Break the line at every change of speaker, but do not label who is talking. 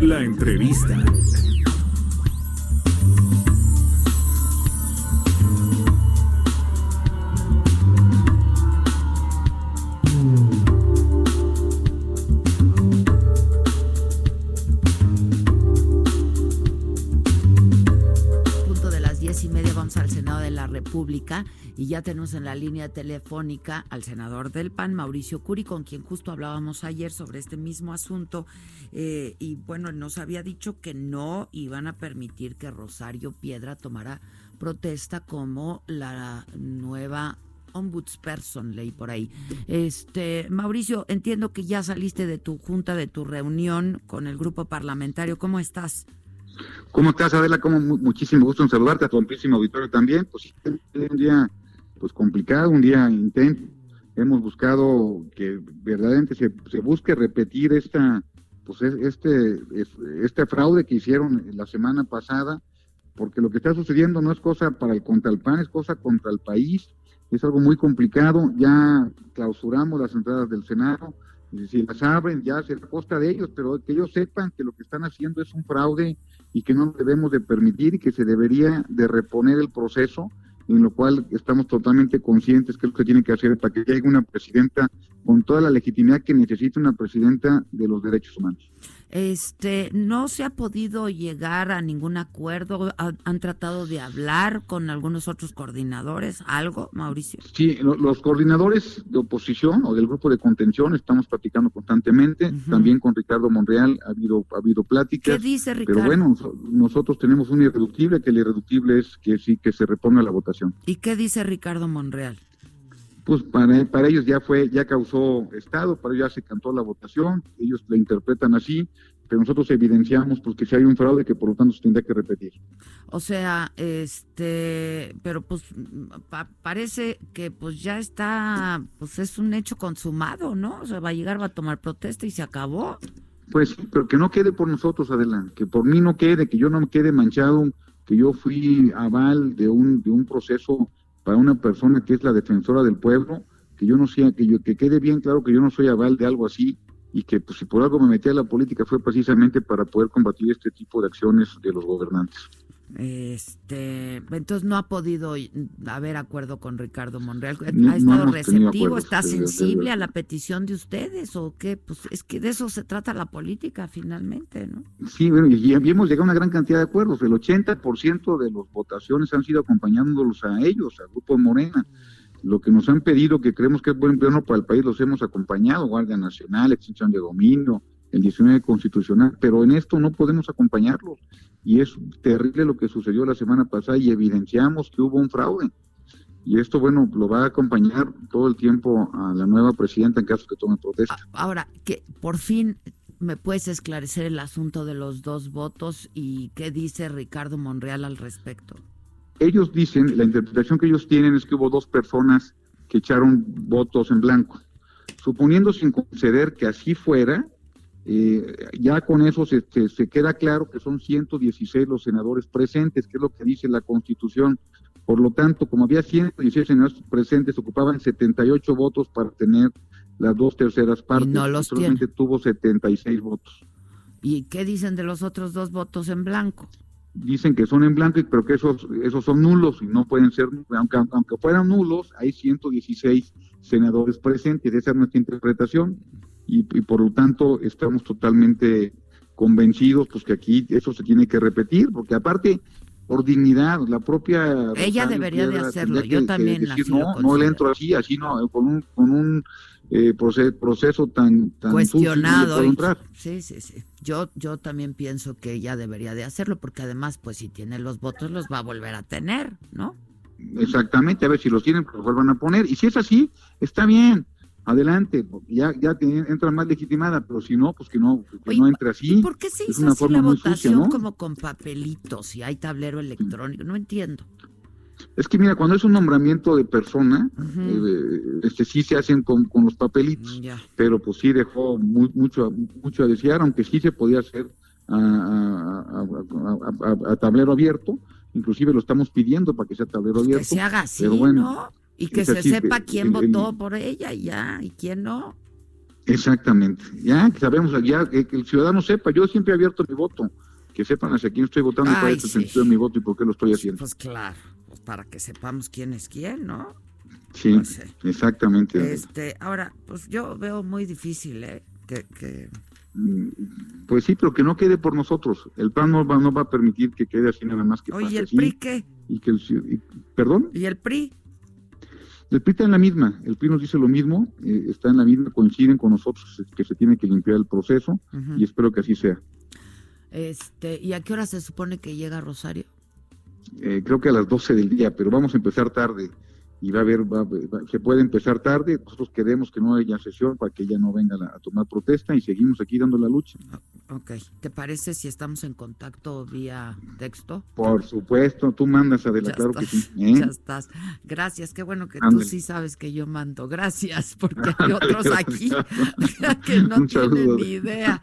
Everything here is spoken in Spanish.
La entrevista.
punto de las diez y media vamos al Senado de la República y ya tenemos en la línea telefónica al senador del PAN, Mauricio Curi, con quien justo hablábamos ayer sobre este mismo asunto. Eh, y bueno, nos había dicho que no iban a permitir que Rosario Piedra tomara protesta como la nueva ombudsperson, leí por ahí. Este, Mauricio, entiendo que ya saliste de tu junta, de tu reunión con el grupo parlamentario. ¿Cómo estás?
¿Cómo estás, Adela? Como muchísimo gusto en saludarte, a tu amplísimo auditorio también. Pues un día pues complicado, un día intenso. Hemos buscado que verdaderamente se, se busque repetir esta pues este este fraude que hicieron la semana pasada, porque lo que está sucediendo no es cosa para el contra el PAN, es cosa contra el país. Es algo muy complicado. Ya clausuramos las entradas del Senado. Y si las abren, ya se a costa de ellos, pero que ellos sepan que lo que están haciendo es un fraude y que no debemos de permitir y que se debería de reponer el proceso, en lo cual estamos totalmente conscientes que es lo que tiene que hacer para que llegue una presidenta con toda la legitimidad que necesita una presidenta de los derechos humanos.
Este, no se ha podido llegar a ningún acuerdo. ¿Han tratado de hablar con algunos otros coordinadores? ¿Algo, Mauricio?
Sí, los coordinadores de oposición o del grupo de contención estamos platicando constantemente. También con Ricardo Monreal ha habido, ha habido pláticas.
¿Qué dice Ricardo?
Pero bueno, nosotros tenemos un irreductible, que el irreductible es que sí, que se reponga la votación.
¿Y qué dice Ricardo Monreal?
Pues para, para ellos ya fue, ya causó estado, para ellos ya se cantó la votación, ellos la interpretan así, pero nosotros evidenciamos pues que si hay un fraude que por lo tanto se tendría que repetir.
O sea, este, pero pues parece que pues ya está, pues es un hecho consumado, ¿no? O sea, va a llegar, va a tomar protesta y se acabó.
Pues, pero que no quede por nosotros, adelante, que por mí no quede, que yo no me quede manchado, que yo fui aval de un, de un proceso para una persona que es la defensora del pueblo, que yo no sea, que yo, que quede bien claro que yo no soy aval de algo así y que pues, si por algo me metí a la política fue precisamente para poder combatir este tipo de acciones de los gobernantes.
Este, entonces no ha podido haber acuerdo con Ricardo Monreal. ¿Ha estado receptivo? ¿Está sensible a la petición de ustedes o qué? Pues es que de eso se trata la política finalmente, ¿no?
Sí, bueno, y hemos llegado a una gran cantidad de acuerdos. El 80% de las votaciones han sido acompañándolos a ellos, al grupo Morena. Lo que nos han pedido, que creemos que es buen plano para el país, los hemos acompañado, Guardia Nacional, extinción de dominio, el 19 constitucional, pero en esto no podemos acompañarlos. Y es terrible lo que sucedió la semana pasada y evidenciamos que hubo un fraude. Y esto, bueno, lo va a acompañar todo el tiempo a la nueva presidenta en caso que tome protesta.
Ahora, que por fin me puedes esclarecer el asunto de los dos votos y qué dice Ricardo Monreal al respecto.
Ellos dicen, la interpretación que ellos tienen es que hubo dos personas que echaron votos en blanco. Suponiendo sin conceder que así fuera, eh, ya con eso se, se, queda claro que son 116 los senadores presentes, que es lo que dice la Constitución. Por lo tanto, como había 116 senadores presentes, ocupaban 78 votos para tener las dos terceras partes. Y
no los
solamente tuvo 76 votos.
¿Y qué dicen de los otros dos votos en blanco?
Dicen que son en blanco, pero que esos, esos son nulos y no pueden ser, aunque, aunque fueran nulos, hay 116 senadores presentes. Esa es nuestra interpretación y, por lo tanto estamos totalmente convencidos pues que aquí eso se tiene que repetir, porque aparte por dignidad, la propia
ella debería de hacerlo, yo también
no, no le entro así, así no, con un con un eh, proceso, tan, tan
cuestionado. sí, sí, sí. Yo yo también pienso que ella debería de hacerlo porque además pues si tiene los votos los va a volver a tener, ¿no?
Exactamente, a ver si los tienen, pues los vuelvan a poner y si es así, está bien adelante, ya, ya entra más legitimada, pero si no, pues que no, que no entre así.
¿Por qué se hizo así la votación como con papelitos y hay tablero electrónico? No entiendo.
Es que mira, cuando es un nombramiento de persona, eh, este sí se hacen con, los papelitos, pero pues sí dejó mucho, mucho a desear, aunque sí se podía hacer a, a, tablero abierto, inclusive lo estamos pidiendo para que sea tablero abierto.
Que se haga así, ¿no? Y que se sepa quién votó por ella y ya, y quién no.
Exactamente. Ya que sabemos, ya que el ciudadano sepa, yo siempre he abierto mi voto, que sepan hacia quién estoy votando y cuál es el sentido de mi voto y por qué lo estoy haciendo.
Pues claro, pues para que sepamos quién es quién, ¿no?
Sí, pues, exactamente.
Este, ahora, pues yo veo muy difícil, ¿eh? Que,
mm, Pues sí, pero que no quede por nosotros. El PAN no va, no va a permitir que quede así nada más que
Oye, ¿y el PRI qué?
Y que el, ¿Perdón?
¿Y el PRI?
El PRI está en la misma, el PRI nos dice lo mismo, eh, está en la misma, coinciden con nosotros que se tiene que limpiar el proceso y espero que así sea.
Este, ¿Y a qué hora se supone que llega Rosario?
Eh, creo que a las 12 del día, pero vamos a empezar tarde y va a haber, se puede empezar tarde, nosotros queremos que no haya sesión para que ella no venga a, tomar protesta y seguimos aquí dando la lucha.
Ok, ¿te parece si estamos en contacto vía texto?
Por supuesto, tú mandas, Adela, claro que sí.
¿eh? Ya estás. Gracias, qué bueno que tú sí sabes que yo mando. Gracias, porque hay otros aquí que no tienen ni idea.